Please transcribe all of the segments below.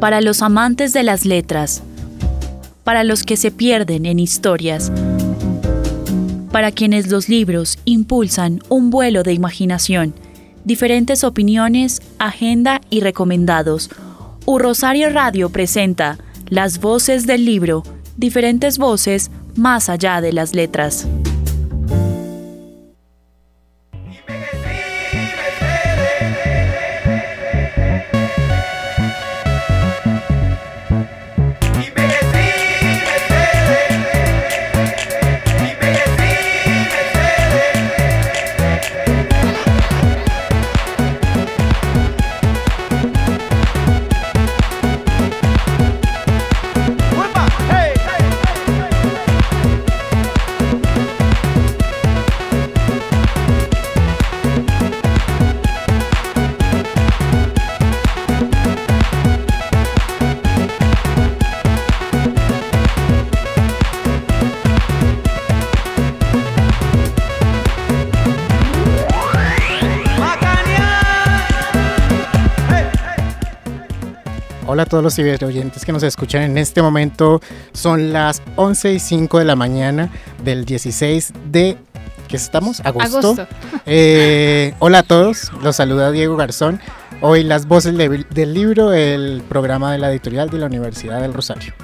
Para los amantes de las letras, para los que se pierden en historias, para quienes los libros impulsan un vuelo de imaginación, diferentes opiniones, agenda y recomendados. U Rosario Radio presenta Las voces del libro, diferentes voces más allá de las letras. Hola a todos los ciberoyentes que nos escuchan en este momento. Son las 11 y 5 de la mañana del 16 de... ¿Qué estamos? Agosto. Eh, hola a todos, los saluda Diego Garzón. Hoy las voces del libro, el programa de la editorial de la Universidad del Rosario.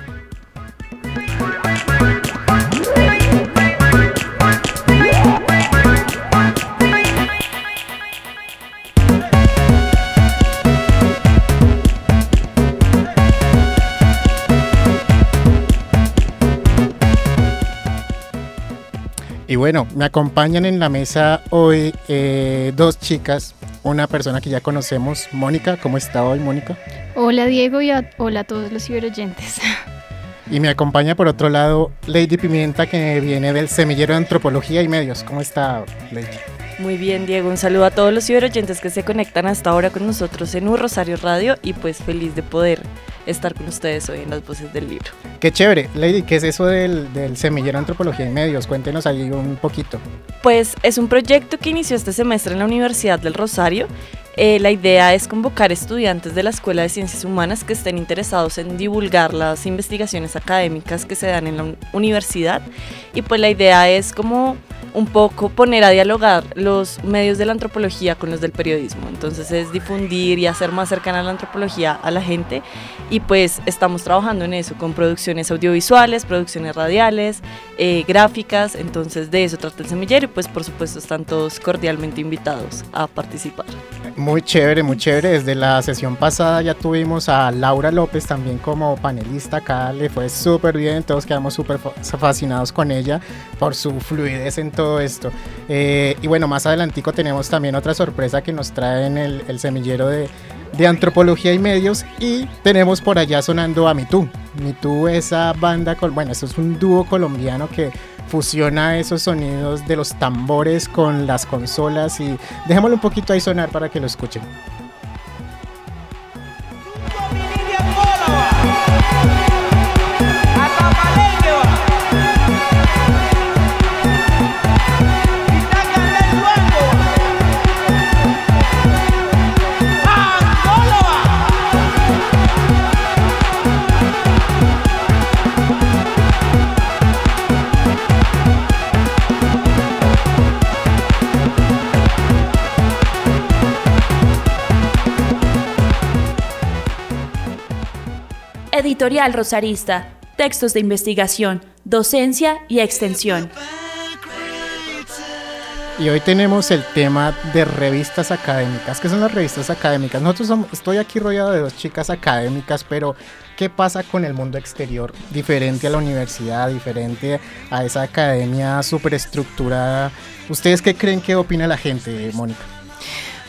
Y bueno, me acompañan en la mesa hoy eh, dos chicas, una persona que ya conocemos, Mónica, ¿cómo está hoy Mónica? Hola Diego y hola a todos los ciberoyentes. Y me acompaña por otro lado Lady Pimienta que viene del Semillero de Antropología y Medios. ¿Cómo está Lady? Muy bien, Diego. Un saludo a todos los ciberoyentes que se conectan hasta ahora con nosotros en Un Rosario Radio y pues feliz de poder estar con ustedes hoy en las voces del libro. Qué chévere. Lady, ¿qué es eso del, semillero Antropología y Medios? Cuéntenos ahí un poquito. Pues es un proyecto que inició este semestre en la Universidad del Rosario. Eh, la idea es convocar estudiantes de la Escuela de Ciencias Humanas que estén interesados en divulgar las investigaciones académicas que se dan en la universidad. Y pues la idea es como un poco poner a dialogar los medios de la antropología con los del periodismo. Entonces es difundir y hacer más cercana la antropología a la gente y pues estamos trabajando en eso con producciones audiovisuales, producciones radiales, eh, gráficas, entonces de eso trata el semillero y pues por supuesto están todos cordialmente invitados a participar. Muy chévere, muy chévere. Desde la sesión pasada ya tuvimos a Laura López también como panelista. Acá le fue súper bien, todos quedamos súper fascinados con ella por su fluidez en todo esto. Eh, y bueno, más adelantico tenemos también otra sorpresa que nos trae en el, semillero de, antropología y medios. Y tenemos por allá sonando a Mitú. Mitú, esa banda, bueno, eso es un dúo colombiano que fusiona esos sonidos de los tambores con las consolas y dejémoslo un poquito ahí sonar para que lo escuchen. Editorial Rosarista. Textos de investigación, docencia y extensión. Y hoy tenemos el tema de revistas académicas. ¿Qué son las revistas académicas? Nosotros somos, estoy aquí rodeado de dos chicas académicas, pero ¿qué pasa con el mundo exterior? Diferente a la universidad, diferente a esa academia superestructurada. ¿Ustedes qué creen que opina la gente, Mónica?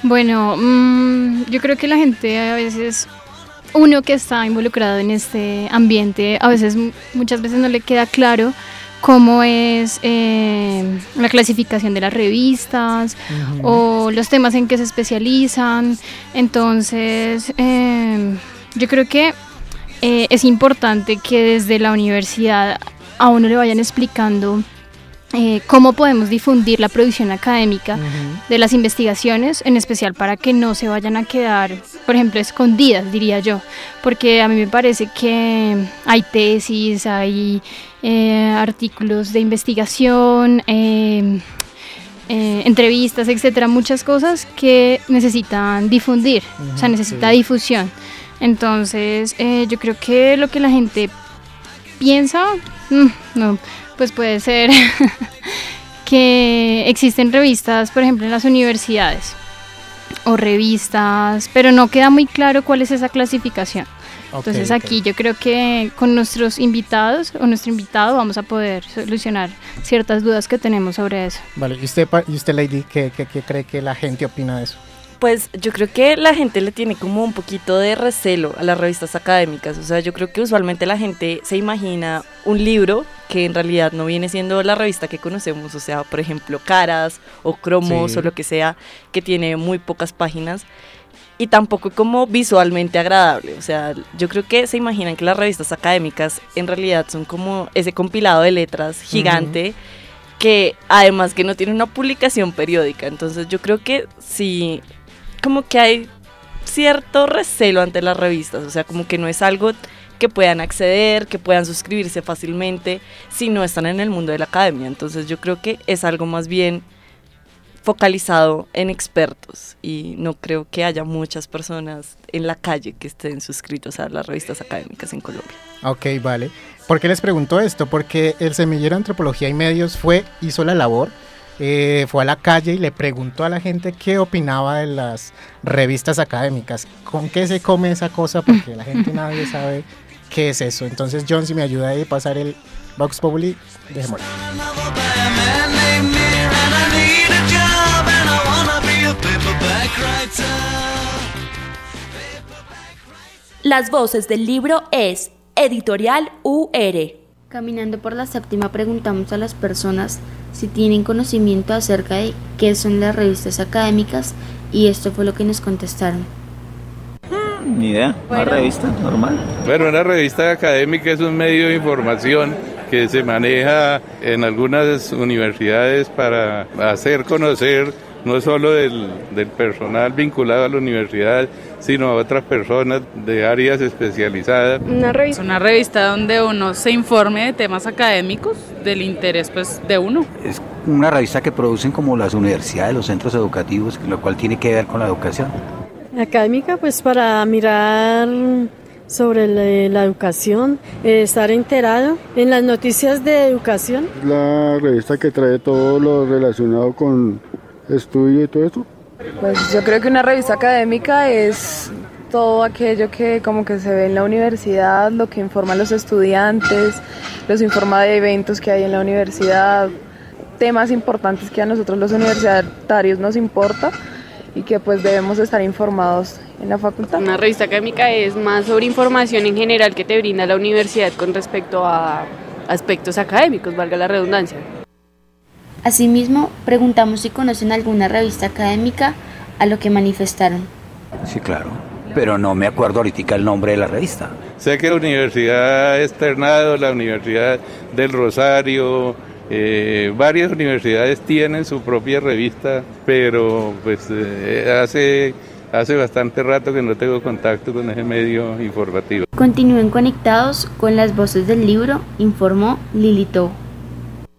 Bueno, mmm, yo creo que la gente a veces, uno que está involucrado en este ambiente, a veces, muchas veces no le queda claro cómo es eh, la clasificación de las revistas uh -huh. o los temas en que se especializan. Entonces, eh, yo creo que eh, es importante que desde la universidad a uno le vayan explicando eh, cómo podemos difundir la producción académica uh -huh. de las investigaciones, en especial para que no se vayan a quedar, por ejemplo, escondidas, diría yo, porque a mí me parece que hay tesis, hay eh, artículos de investigación, eh, entrevistas, etcétera, muchas cosas que necesitan difundir, uh -huh, o sea, necesita sí. difusión. Entonces, yo creo que lo que la gente piensa, mm, no pues puede ser que existen revistas, por ejemplo, en las universidades o revistas, pero no queda muy claro cuál es esa clasificación. Okay, Entonces aquí okay. yo creo que con nuestros invitados o nuestro invitado vamos a poder solucionar ciertas dudas que tenemos sobre eso. Vale, ¿y usted, y usted Lady, qué, qué, qué cree que la gente opina de eso? Pues yo creo que la gente le tiene como un poquito de recelo a las revistas académicas. O sea, yo creo que usualmente la gente se imagina un libro que en realidad no viene siendo la revista que conocemos. O sea, por ejemplo, Caras o Cromos sí. o lo que sea, que tiene muy pocas páginas. Y tampoco como visualmente agradable. O sea, yo creo que se imaginan que las revistas académicas en realidad son como ese compilado de letras gigante. Uh -huh. que además que no tiene una publicación periódica. Entonces yo creo que si como que hay cierto recelo ante las revistas, o sea, como que no es algo que puedan acceder, que puedan suscribirse fácilmente si no están en el mundo de la academia. Entonces yo creo que es algo más bien focalizado en expertos y no creo que haya muchas personas en la calle que estén suscritos a las revistas académicas en Colombia. Ok, vale. ¿Por qué les pregunto esto? Porque el semillero de antropología y medios fue, hizo la labor eh, fue a la calle y le preguntó a la gente qué opinaba de las revistas académicas, con qué se come esa cosa, porque la gente nadie sabe qué es eso. Entonces, John, si me ayuda a pasar el Vox Populi, dejémoslo. Las voces del libro es Editorial UR. Caminando por la séptima preguntamos a las personas si tienen conocimiento acerca de qué son las revistas académicas y esto fue lo que nos contestaron. Ni idea, una bueno. revista normal. Bueno, una revista académica es un medio de información que se maneja en algunas universidades para hacer conocer no solo del, del, personal vinculado a la universidad, sino a otras personas de áreas especializadas. Una revista. Una revista donde uno se informe de temas académicos, del interés pues, de uno. Es una revista que producen como las universidades, los centros educativos, lo cual tiene que ver con la educación. Académica pues para mirar sobre la, la educación, eh, estar enterado en las noticias de educación. La revista que trae todo lo relacionado con estudio y todo esto? Pues yo creo que una revista académica es todo aquello que como que se ve en la universidad, lo que informa a los estudiantes, los informa de eventos que hay en la universidad, temas importantes que a nosotros los universitarios nos importa y que pues debemos estar informados en la facultad. Una revista académica es más sobre información en general que te brinda la universidad con respecto a aspectos académicos, valga la redundancia. Asimismo, preguntamos si conocen alguna revista académica, a lo que manifestaron. Sí, claro, pero no me acuerdo ahorita el nombre de la revista. Sé que la Universidad Externado, la Universidad del Rosario, eh, varias universidades tienen su propia revista, pero pues eh, hace, hace bastante rato que no tengo contacto con ese medio informativo. Continúen conectados con las voces del libro, informó Lilito.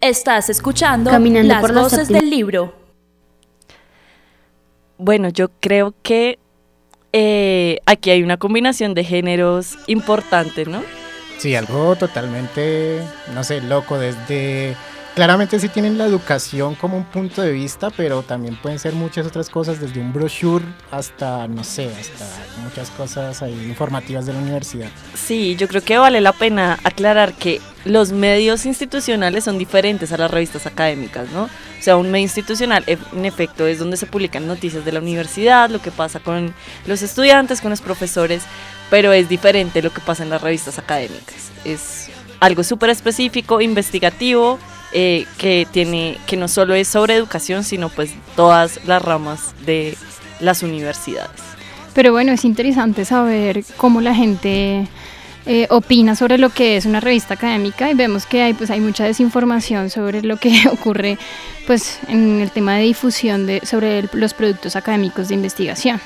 Estás escuchando Caminando las por voces del libro. Bueno, yo creo que eh, aquí hay una combinación de géneros importante, ¿no? Sí, algo totalmente, no sé, loco, desde Claramente sí tienen la educación como un punto de vista, pero también pueden ser muchas otras cosas, desde un brochure hasta, no sé, hasta muchas cosas ahí informativas de la universidad. Sí, yo creo que vale la pena aclarar que los medios institucionales son diferentes a las revistas académicas, ¿no? O sea, un medio institucional, en efecto, es donde se publican noticias de la universidad, lo que pasa con los estudiantes, con los profesores, pero es diferente lo que pasa en las revistas académicas. Es algo súper específico, investigativo, eh, que tiene que no solo es sobre educación, sino pues todas las ramas de las universidades. Pero bueno, es interesante saber cómo la gente eh, opina sobre lo que es una revista académica y vemos que hay pues hay mucha desinformación sobre lo que ocurre pues en el tema de difusión de sobre los productos académicos de investigación.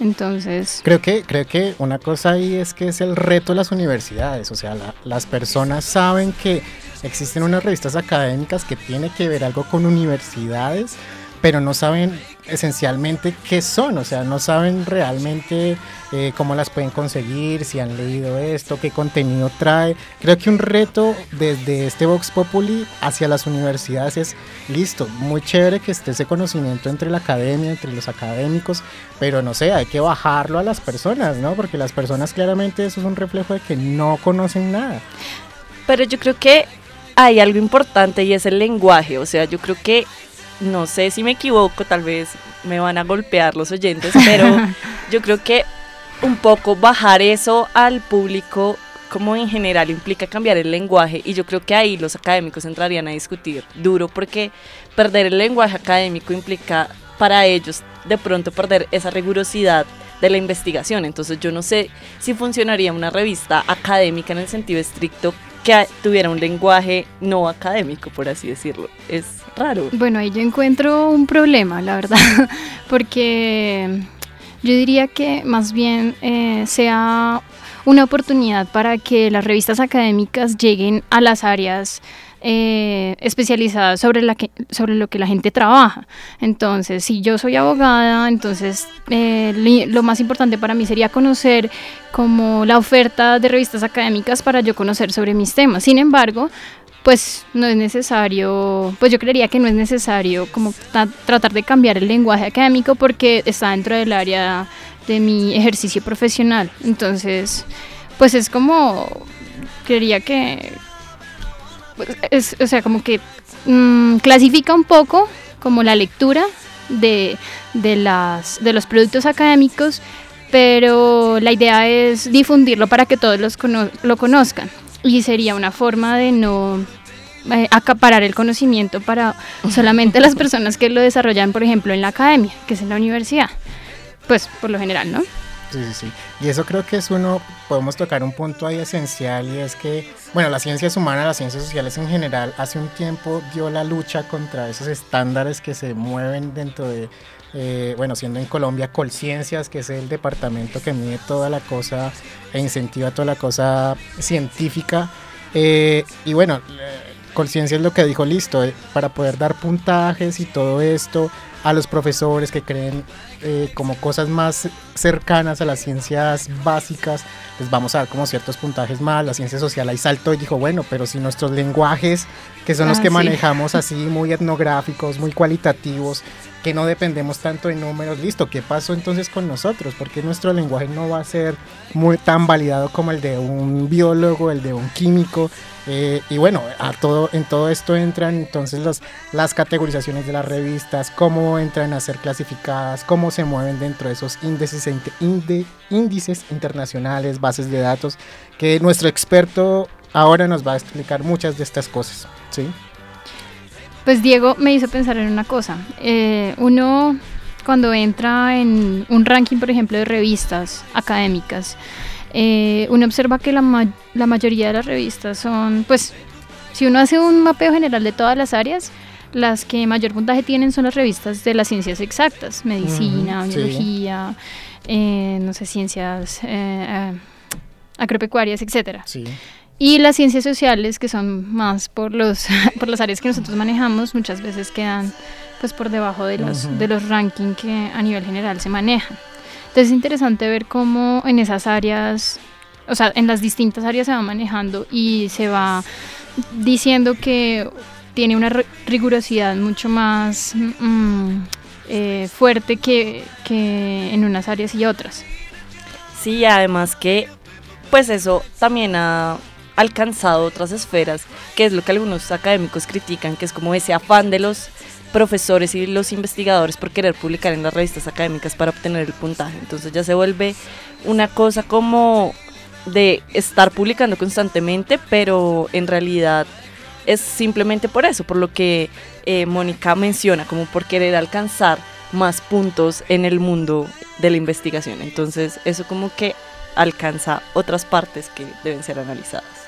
Entonces. Creo que, creo que una cosa ahí es que es el reto de las universidades. O sea, las personas saben que existen unas revistas académicas que tienen que ver algo con universidades, pero no saben esencialmente qué son, o sea, no saben realmente eh, cómo las pueden conseguir, si han leído esto, qué contenido trae. Creo que un reto desde este Vox Populi hacia las universidades es, listo, muy chévere que esté ese conocimiento entre la academia, entre los académicos, pero no sé, hay que bajarlo a las personas, ¿no? Porque las personas claramente eso es un reflejo de que no conocen nada. Pero yo creo que hay algo importante y es el lenguaje, o sea, yo creo que no sé si me equivoco, tal vez me van a golpear los oyentes, pero yo creo que un poco bajar eso al público como en general implica cambiar el lenguaje y yo creo que ahí los académicos entrarían a discutir duro porque perder el lenguaje académico implica para ellos de pronto perder esa rigurosidad de la investigación. Entonces yo no sé si funcionaría una revista académica en el sentido estricto que tuviera un lenguaje no académico, por así decirlo. Es raro. Bueno, ahí yo encuentro un problema, la verdad, porque yo diría que más bien eh, sea una oportunidad para que las revistas académicas lleguen a las áreas eh, especializadas sobre, la que, sobre lo que la gente trabaja. Entonces, si yo soy abogada, entonces eh, lo más importante para mí sería conocer como la oferta de revistas académicas para yo conocer sobre mis temas. Sin embargo, pues no es necesario, pues yo creería que no es necesario como tratar de cambiar el lenguaje académico porque está dentro del área de mi ejercicio profesional. Entonces, pues es como, creería que, es, o sea, como que mm, clasifica un poco como la lectura de, de, las, de los productos académicos, pero la idea es difundirlo para que todos los lo conozcan. Y sería una forma de no eh, acaparar el conocimiento para solamente las personas que lo desarrollan, por ejemplo, en la academia, que es en la universidad. Pues por lo general, ¿no? Sí, sí, sí. Y eso creo que es uno, podemos tocar un punto ahí esencial y es que, bueno, las ciencias humanas, las ciencias sociales en general, hace un tiempo dio la lucha contra esos estándares que se mueven dentro de, eh, bueno, siendo en Colombia Colciencias, que es el departamento que mide toda la cosa e incentiva toda la cosa científica. Eh, y bueno, Colciencia es lo que dijo, listo, eh, para poder dar puntajes y todo esto a los profesores que creen eh, como cosas más cercanas a las ciencias básicas, les vamos a dar como ciertos puntajes más, la ciencia social ahí saltó y dijo, bueno, pero si nuestros lenguajes, que son los ah, que manejamos así, muy etnográficos, muy cualitativos, que no dependemos tanto de números, listo, ¿qué pasó entonces con nosotros? Porque nuestro lenguaje no va a ser muy tan validado como el de un biólogo, el de un químico, eh, y bueno, a todo, en todo esto entran entonces las categorizaciones de las revistas, cómo entran a ser clasificadas, cómo se mueven dentro de esos índices internacionales, bases de datos, que nuestro experto ahora nos va a explicar muchas de estas cosas. ¿sí? Pues Diego me hizo pensar en una cosa. Eh, uno cuando entra en un ranking, por ejemplo, de revistas académicas, eh, uno observa que la, la mayoría de las revistas son, pues, si uno hace un mapeo general de todas las áreas, las que mayor puntaje tienen son las revistas de las ciencias exactas, medicina, biología, eh, no sé, ciencias eh, agropecuarias, etcétera. Y las ciencias sociales, que son más por los por las áreas que nosotros manejamos, muchas veces quedan pues por debajo de los, de los rankings que a nivel general se manejan. Entonces es interesante ver cómo en esas áreas, o sea, en las distintas áreas se va manejando y se va diciendo que tiene una rigurosidad mucho más mm, eh, fuerte que, que en unas áreas y otras. Sí, además que pues eso también ha alcanzado otras esferas, que es lo que algunos académicos critican, que es como ese afán de los profesores y los investigadores por querer publicar en las revistas académicas para obtener el puntaje. Entonces ya se vuelve una cosa como de estar publicando constantemente, pero en realidad es simplemente por eso, por lo que eh, Mónica menciona, como por querer alcanzar más puntos en el mundo de la investigación. Entonces eso como que alcanza otras partes que deben ser analizadas.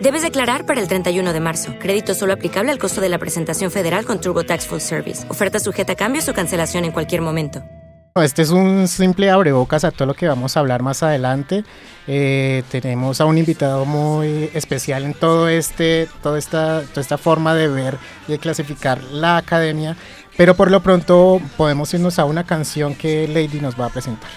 Debes declarar para el 31 de marzo. Crédito solo aplicable al costo de la presentación federal con Turbo Tax Full Service. Oferta sujeta a cambios o cancelación en cualquier momento. Este es un simple abrebocas a todo lo que vamos a hablar más adelante. Eh, tenemos a un invitado muy especial en todo este, toda esta, toda esta forma de ver y de clasificar la academia. Pero por lo pronto podemos irnos a una canción que Lady nos va a presentar.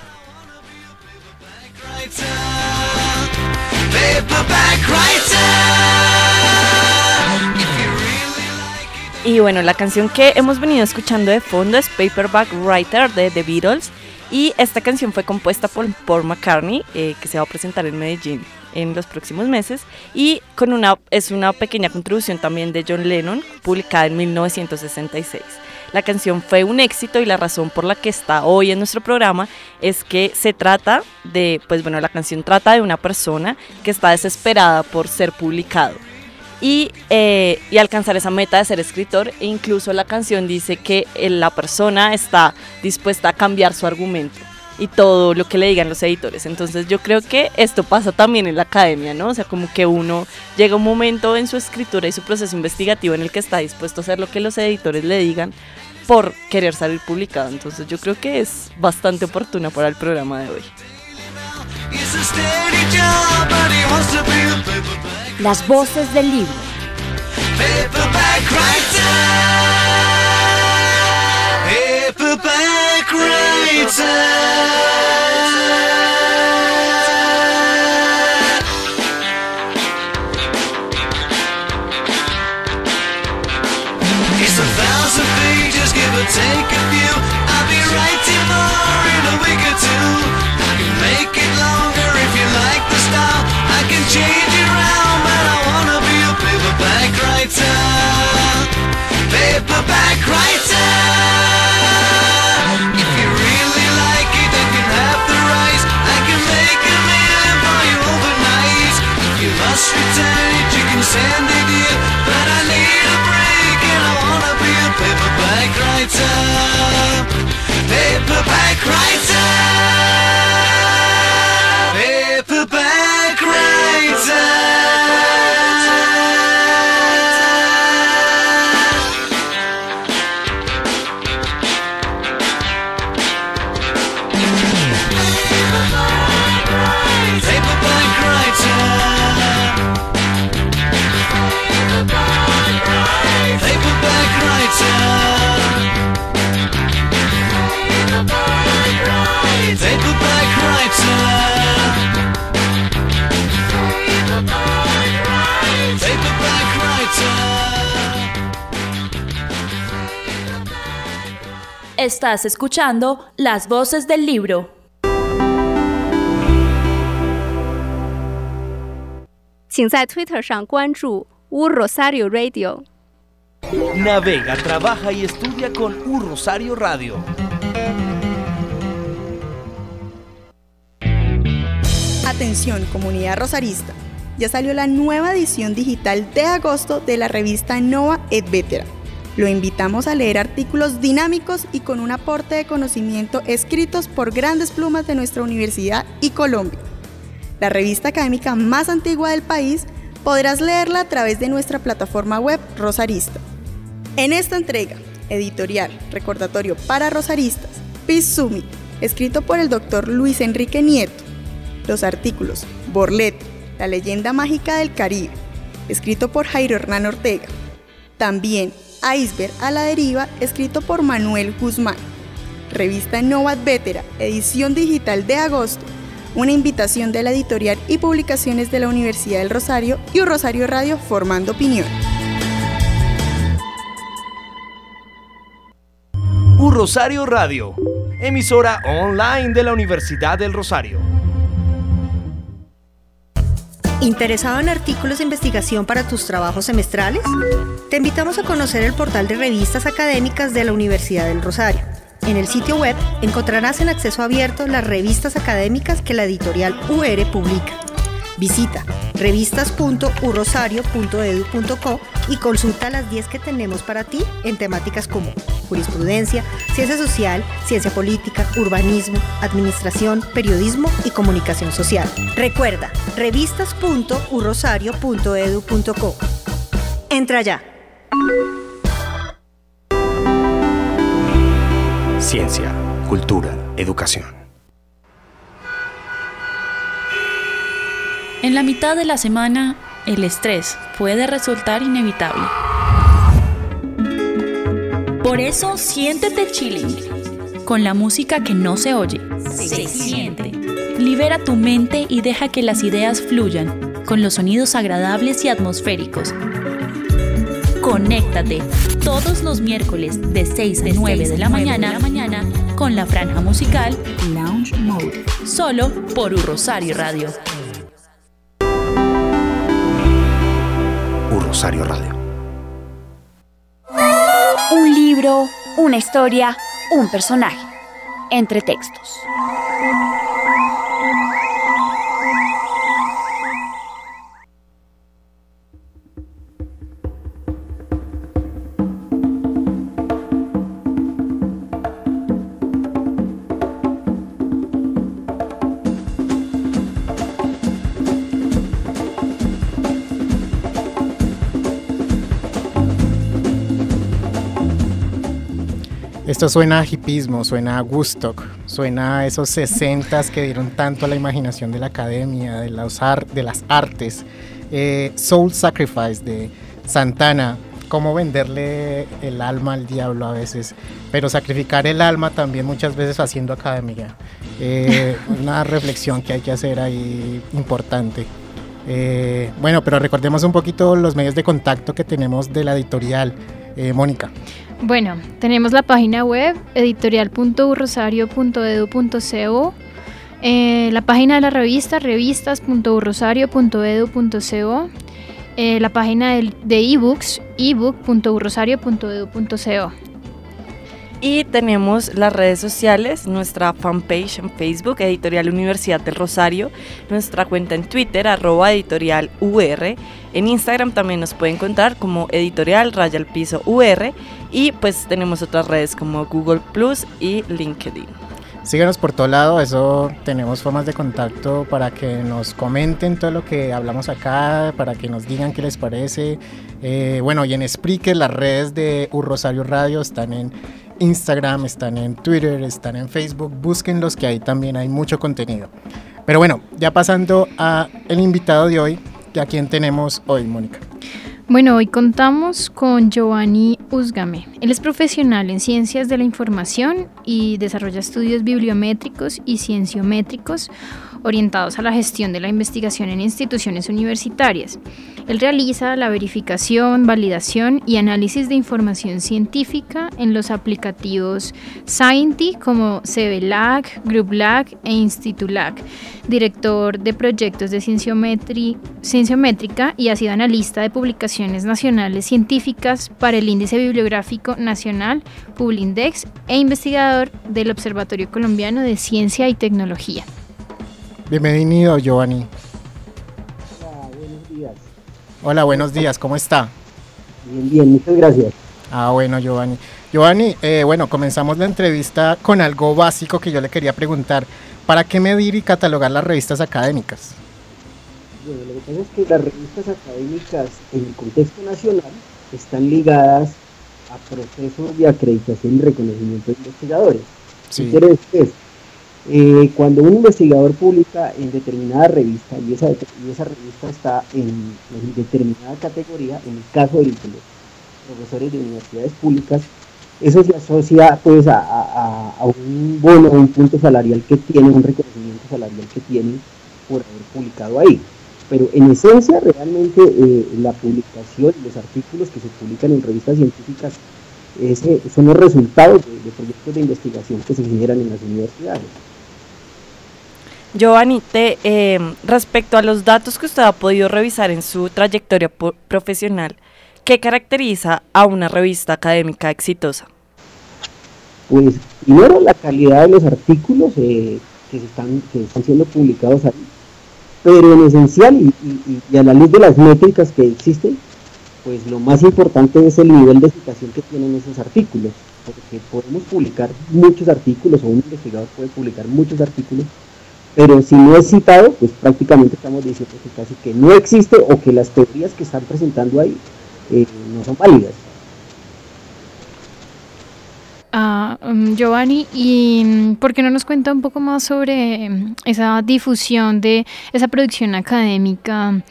Y bueno, la canción que hemos venido escuchando de fondo es Paperback Writer de The Beatles. Y esta canción fue compuesta por Paul McCartney, eh, que se va a presentar en Medellín en los próximos meses. Y con una, es una pequeña contribución también de John Lennon, publicada en 1966. La canción fue un éxito y la razón por la que está hoy en nuestro programa es que se trata de, pues bueno, la canción trata de una persona que está desesperada por ser publicado. Y, eh, y, alcanzar esa meta de ser escritor. E incluso la canción dice que eh, la persona está dispuesta a cambiar su argumento y todo lo que le digan los editores. Entonces yo creo que esto pasa también en la academia, ¿no? O sea, como que uno llega un momento en su escritura y su proceso investigativo en el que está dispuesto a hacer lo que los editores le digan por querer salir publicado. Entonces yo creo que es bastante oportuna para el programa de hoy. Las voces del libro. But I need a break and I wanna be a paperback writer. Paperback writer. Estás escuchando Las Voces del Libro. Rosario Radio. Navega, trabaja y estudia con U Rosario Radio. Atención, comunidad rosarista. Ya salió la nueva edición digital de agosto de la revista Nova Etcétera lo invitamos a leer artículos dinámicos y con un aporte de conocimiento escritos por grandes plumas de nuestra universidad y Colombia. La revista académica más antigua del país podrás leerla a través de nuestra plataforma web Rosarista. En esta entrega, editorial, recordatorio para rosaristas, Peace Summit, escrito por el doctor Luis Enrique Nieto. Los artículos Borlet, la leyenda mágica del Caribe, escrito por Jairo Hernán Ortega. También Iceberg a la deriva, escrito por Manuel Guzmán. Revista Novat Vetera, edición digital de agosto, una invitación de la editorial y publicaciones de la Universidad del Rosario y un Rosario Radio formando opinión. U Rosario Radio, emisora online de la Universidad del Rosario. ¿Interesado en artículos de investigación para tus trabajos semestrales? Te invitamos a conocer el portal de revistas académicas de la Universidad del Rosario. En el sitio web encontrarás en acceso abierto las revistas académicas que la editorial UR publica. Visita revistas.urosario.edu.co y consulta las 10 que tenemos para ti en temáticas como jurisprudencia, ciencia social, ciencia política, urbanismo, administración, periodismo y comunicación social. Recuerda, revistas.urosario.edu.co. Entra ya. Ciencia, cultura, educación. En la mitad de la semana, el estrés puede resultar inevitable. Por eso, siéntete chilling. Con la música que no se oye, se, siente. Libera tu mente y deja que las ideas fluyan con los sonidos agradables y atmosféricos. Conéctate todos los miércoles de 6 a 9 de la mañana, con la franja musical Lounge Mode, solo por Rosario Radio. Rosario Radio. Un libro, una historia, un personaje. Entre textos. Esto suena a hipismo, suena a Woodstock, suena a esos 60 que dieron tanto a la imaginación de la academia, de las artes. Eh, Soul Sacrifice de Santana, cómo venderle el alma al diablo a veces, pero sacrificar el alma también muchas veces haciendo academia. Eh, una reflexión que hay que hacer ahí importante. Eh, bueno, pero recordemos un poquito los medios de contacto que tenemos de la editorial. Eh, Mónica. Bueno, tenemos la página web editorial.urrosario.edu.co, eh, la página de la revista revistas.urrosario.edu.co, eh, la página de ebooks ebook.urrosario.edu.co. Y tenemos las redes sociales, nuestra fanpage en Facebook, Editorial Universidad del Rosario, nuestra cuenta en Twitter, arroba editorial en Instagram también nos pueden encontrar como editorial raya piso UR y pues tenemos otras redes como Google Plus y LinkedIn. Síganos por todo lado, eso tenemos formas de contacto para que nos comenten todo lo que hablamos acá, para que nos digan qué les parece. Eh, bueno, y en Spreaker las redes de Un Rosario Radio están en Instagram, están en Twitter, están en Facebook, búsquenlos que ahí también hay mucho contenido. Pero bueno, ya pasando a el invitado de hoy, ¿a quién tenemos hoy, Mónica? Bueno, hoy contamos con Giovanni Usgame. Él es profesional en ciencias de la información y desarrolla estudios bibliométricos y cienciométricos orientados a la gestión de la investigación en instituciones universitarias. Él realiza la verificación, validación y análisis de información científica en los aplicativos Scienti como CBLAG, GroupLAG e InstituLAG, director de proyectos de cienciométrica y ha sido analista de publicaciones nacionales científicas para el Índice Bibliográfico Nacional, Publindex e investigador del Observatorio Colombiano de Ciencia y Tecnología. Bienvenido, Giovanni. Hola, buenos días. Hola, buenos días, ¿cómo está? Bien, bien, muchas gracias. Ah, bueno, Giovanni. Giovanni, eh, bueno, comenzamos la entrevista con algo básico que yo le quería preguntar. ¿Para qué medir y catalogar las revistas académicas? Bueno, lo que pasa es que las revistas académicas en el contexto nacional están ligadas a procesos de acreditación y reconocimiento de investigadores. Sí. ¿Qué quiere decir? Eh, cuando un investigador publica en determinada revista y esa, y esa revista está en, en determinada categoría, en el caso de los profesores de universidades públicas, eso se asocia pues a, a- a un bono, un punto salarial que tiene, un reconocimiento salarial que tiene por haber publicado ahí. Pero en esencia realmente eh, la publicación, los artículos que se publican en revistas científicas ese- son los resultados de, de proyectos de investigación que se generan en las universidades. Giovanni, te, eh, respecto a los datos que usted ha podido revisar en su trayectoria profesional, ¿qué caracteriza a una revista académica exitosa? Pues primero la calidad de los artículos eh, que, se están, que están siendo publicados ahí, pero en esencial y, a la luz de las métricas que existen, pues lo más importante es el nivel de citación que tienen esos artículos, porque podemos publicar muchos artículos o un investigador puede publicar muchos artículos, pero si no es citado, pues prácticamente estamos diciendo que casi que no existe o que las teorías que están presentando ahí eh, no son válidas. Ah, mm, Giovanni, ¿y mm, por qué no nos cuenta un poco más sobre mm, esa difusión de esa producción académica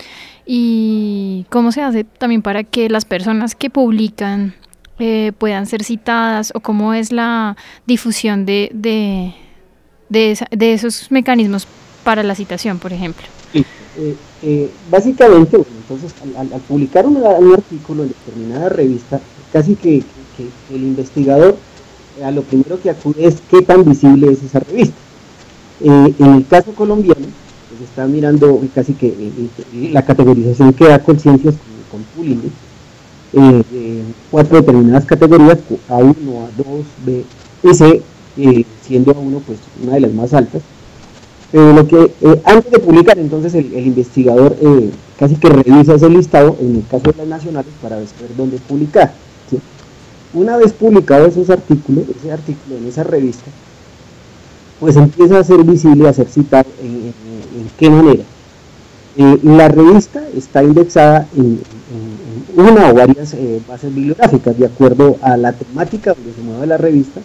y cómo se hace también para que las personas que publican eh, puedan ser citadas o cómo es la difusión de, de, de, esa- de esos mecanismos para la citación, por ejemplo? Eh, eh, básicamente, entonces al, publicar un, artículo en determinada revista, casi que, el investigador lo primero que acude es qué tan visible es esa revista. Eh, en el caso colombiano, pues está mirando casi que eh, eh, la categorización que da Conciencias con, con cuatro determinadas categorías, A1, A2, B y C, siendo A1 pues una de las más altas. Pero lo que antes de publicar, entonces el, el investigador casi que revisa ese listado, en el caso de las nacionales, para ver dónde publicar. Una vez publicados esos artículos, ese artículo en esa revista, pues empieza a ser visible, a ser citado en, qué manera. Eh, la revista está indexada en, una o varias eh, bases bibliográficas, de acuerdo a la temática donde se mueve la revista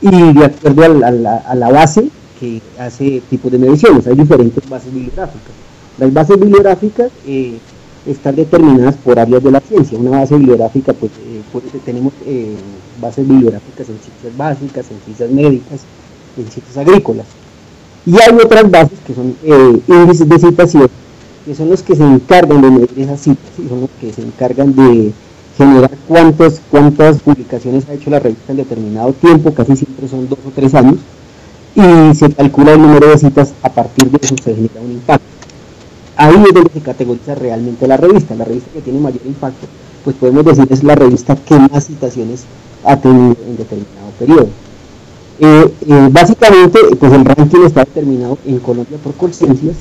y de acuerdo al- a la, a la base que hace tipos de mediciones. Hay diferentes bases bibliográficas. Las bases bibliográficas eh, están determinadas por áreas de la ciencia. Una base bibliográfica, pues eh, tenemos eh, bases bibliográficas en ciencias básicas, en ciencias médicas, en ciencias agrícolas. Y hay otras bases que son eh, índices de citación, que son los que se encargan de medir esas citas y son los que se encargan de generar cuántas publicaciones ha hecho la revista en determinado tiempo, casi siempre son dos o tres años, y se calcula el número de citas, a partir de eso se genera un impacto. Ahí es donde se categoriza realmente la revista, la revista que tiene mayor impacto, pues podemos decir es la revista que más citaciones ha tenido en determinado periodo. Eh, eh, básicamente, pues el ranking está determinado en Colombia por Colciencias.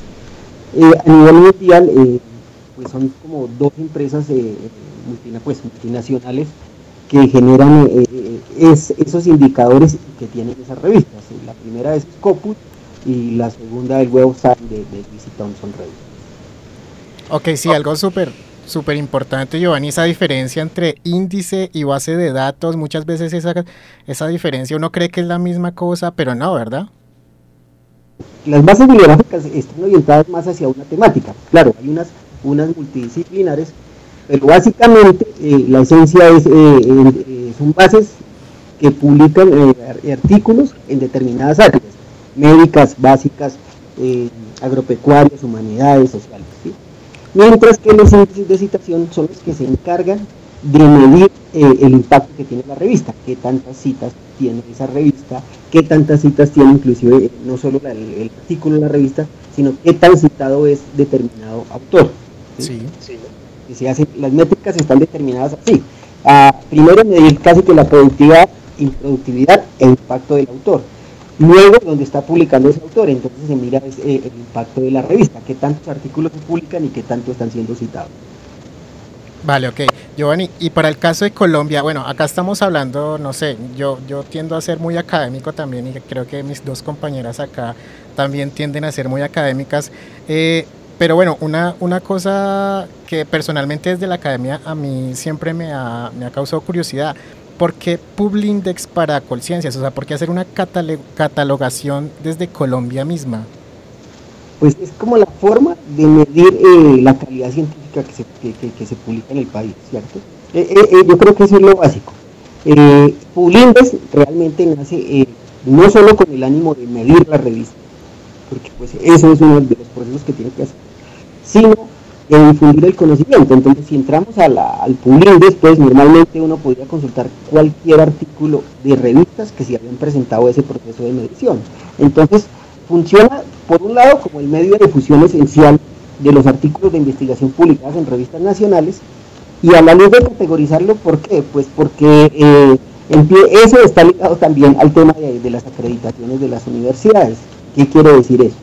Eh, a nivel mundial, eh, pues son como dos empresas pues, multinacionales que generan es- esos indicadores que tienen esas revistas. La primera es Scopus y la segunda el website de, de Visit Thompson Revista. Ok, sí, algo súper súper importante, Giovanni, esa diferencia entre índice y base de datos, muchas veces esa, esa diferencia uno cree que es la misma cosa, pero no, ¿verdad? Las bases bibliográficas están orientadas más hacia una temática. Claro, hay unas, unas multidisciplinares, pero básicamente eh, la esencia es, eh, eh, son bases que publican artículos en determinadas áreas, médicas, básicas, agropecuarias, humanidades, sociales. ¿sí? Mientras que los índices de citación son los que se encargan de medir eh, el impacto que tiene la revista, qué tantas citas tiene esa revista, qué tantas citas tiene inclusive eh, no solo la- el, el artículo de la revista, sino qué tan citado es determinado autor. Sí. Y se hacen- las métricas están determinadas así. Ah, primero medir casi que la productividad, improductividad e impacto del autor. Luego, donde está publicando ese autor, entonces se mira es, eh, el impacto de la revista, qué tantos artículos se publican y qué tanto están siendo citados. Vale, ok. Giovanni, y para el caso de Colombia, bueno, acá estamos hablando, no sé, yo, yo tiendo a ser muy académico también y creo que mis dos compañeras acá también tienden a ser muy académicas. Eh, pero bueno, una, una cosa que personalmente desde la academia a mí siempre me ha, me ha causado curiosidad. ¿Por qué Publindex para Colciencias? O sea, ¿por qué hacer una catalogación desde Colombia misma? Pues es como la forma de medir eh, la calidad científica que se, que, se publica en el país, ¿cierto? Eh, eh, eh, yo creo que eso es lo básico. Publindex realmente nace no solo con el ánimo de medir la revista, porque pues eso es uno de los procesos que tiene que hacer, sino de difundir el conocimiento. Entonces, si entramos al Publindex, pues normalmente uno podría consultar cualquier artículo de revistas que se habían presentado ese proceso de medición. Entonces, funciona por un lado como el medio de difusión esencial de los artículos de investigación publicados en revistas nacionales y a la luz de categorizarlo, ¿por qué? Pues porque eh, eso está ligado también al tema de, de las acreditaciones de las universidades. ¿Qué quiere decir eso?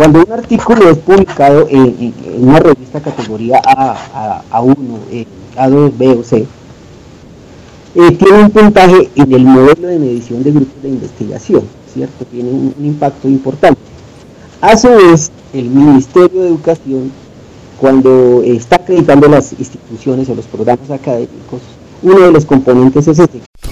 Cuando un artículo es publicado en, una revista categoría A, A, A1, eh, A2, B o C, eh, tiene un puntaje en el modelo de medición de grupos de investigación, ¿cierto? Tiene un, un impacto importante. A su vez, el Ministerio de Educación, cuando está acreditando las instituciones o los programas académicos, uno de los componentes es este,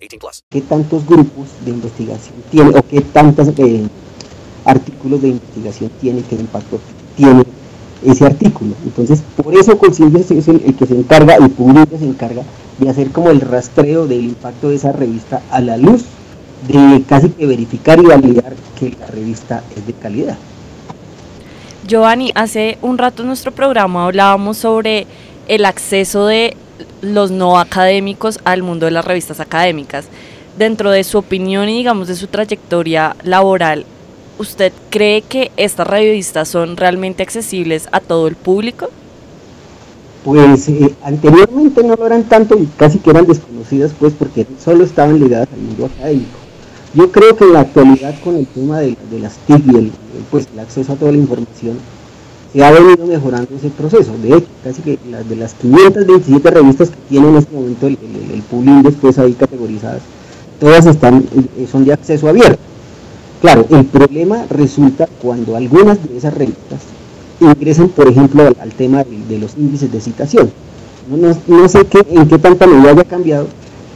18 plus. qué tantos grupos de investigación tiene o qué tantos artículos de investigación tiene, qué impacto tiene ese artículo. Entonces, por eso Conciencia es el, el que se encarga, el público se encarga de hacer como el rastreo del impacto de esa revista a la luz de casi que verificar y validar que la revista es de calidad. Giovanni, hace un rato en nuestro programa hablábamos sobre el acceso de los no académicos al mundo de las revistas académicas. Dentro de su opinión y digamos de su trayectoria laboral, ¿usted cree que estas revistas son realmente accesibles a todo el público? Pues eh, anteriormente no lo eran tanto y casi que eran desconocidas pues porque solo estaban ligadas al mundo académico. Yo creo que en la actualidad con el tema de, las TIC y el, pues, el acceso a toda la información se ha venido mejorando ese proceso. De hecho, casi que las de las 527 revistas que tiene en este momento el, el, el pues ahí categorizadas, todas están eh, son de acceso abierto. Claro, el problema resulta cuando algunas de esas revistas ingresan, por ejemplo, al, tema de, los índices de citación. No, no, sé qué, en qué tanta medida haya cambiado,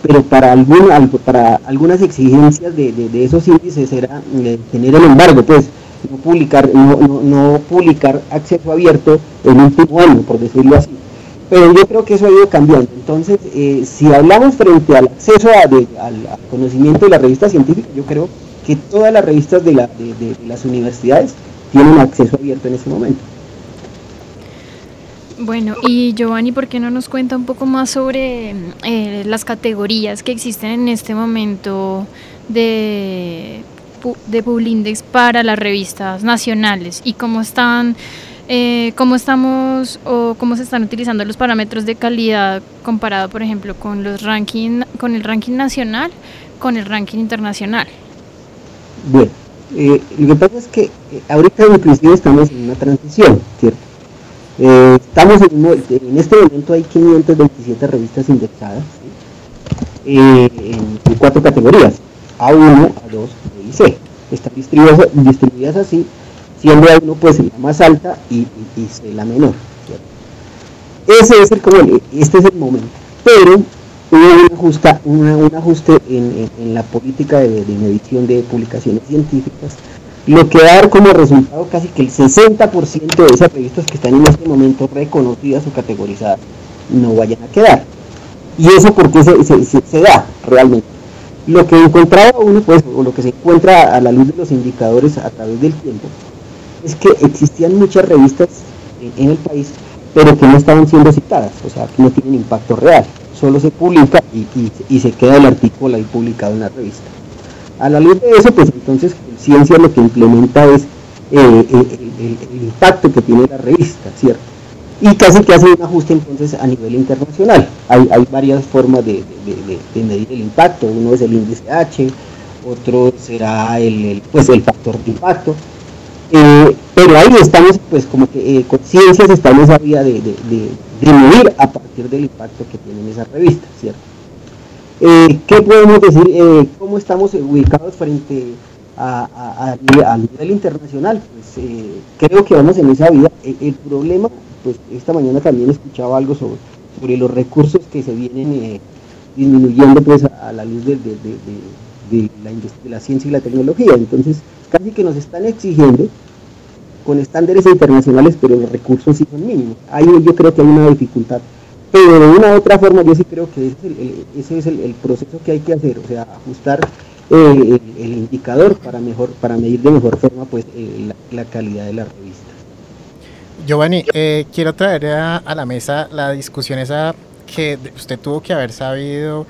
pero para, algún, para algunas exigencias de, de- esos índices era eh, tener el embargo, pues no publicar, no, no, no publicar acceso abierto en último año, por decirlo así. Pero yo creo que eso ha ido cambiando. Entonces, eh, si hablamos frente al acceso a- de- al, conocimiento de la revista científica, yo creo que todas las revistas de, la, de- de- las universidades tienen acceso abierto en ese momento. Bueno, y Giovanni, ¿por qué no nos cuenta un poco más sobre eh, las categorías que existen en este momento de, de Publindex para las revistas nacionales y cómo están, eh, cómo estamos o cómo se están utilizando los parámetros de calidad comparado, por ejemplo, con los ranking, con el ranking nacional, con el ranking internacional? Bueno, eh, lo que pasa es que eh, ahorita inclusive estamos en una transición, ¿cierto? Estamos en, en este momento hay 527 revistas indexadas ¿sí? En, en cuatro categorías, A1, A2, B C. Están distribuidas, distribuidas así, siendo A1 pues la más alta y, y- la menor. Ese es el, como este es el momento. Pero hubo un, una- un ajuste en, en- la política de, de medición de publicaciones científicas, lo que va dar como resultado casi que el 60% de esas revistas que están en este momento reconocidas o categorizadas no vayan a quedar. ¿Y eso porque se- se- se da realmente? Lo que encontraba uno, pues, o lo que se encuentra a la luz de los indicadores a través del tiempo, es que existían muchas revistas en, el país, pero que no estaban siendo citadas, o sea, que no tienen impacto real. Solo se publica y, y- se queda el artículo ahí publicado en la revista. A la luz de eso, pues entonces ciencia lo que implementa es eh, eh, el impacto que tiene la revista, ¿cierto? Y casi que hace un ajuste entonces a nivel internacional. Hay, varias formas de, de- medir el impacto. Uno es el índice H, otro será el, pues el factor de impacto. Eh, pero ahí estamos, pues como que eh, con ciencias está en esa vía de, de, medir a partir del impacto que tienen esas revistas, ¿cierto? Eh, ¿Qué podemos decir? Eh, ¿Cómo estamos ubicados frente a, a- nivel internacional? Pues eh, creo que vamos en esa vía. El problema, pues esta mañana también escuchaba algo sobre, sobre los recursos que se vienen eh, disminuyendo pues a, la luz de, de- de- la, ciencia y la tecnología. Entonces, casi que nos están exigiendo con estándares internacionales, pero los recursos sí son mínimos. Ahí yo creo que hay una dificultad. Pero de una u otra forma yo sí creo que ese es el, ese es el, proceso que hay que hacer, o sea, ajustar eh, el, indicador para mejor para medir de mejor forma pues eh, la calidad de la revista. Giovanni, eh, quiero traer a, la mesa la discusión esa que usted tuvo que haber sabido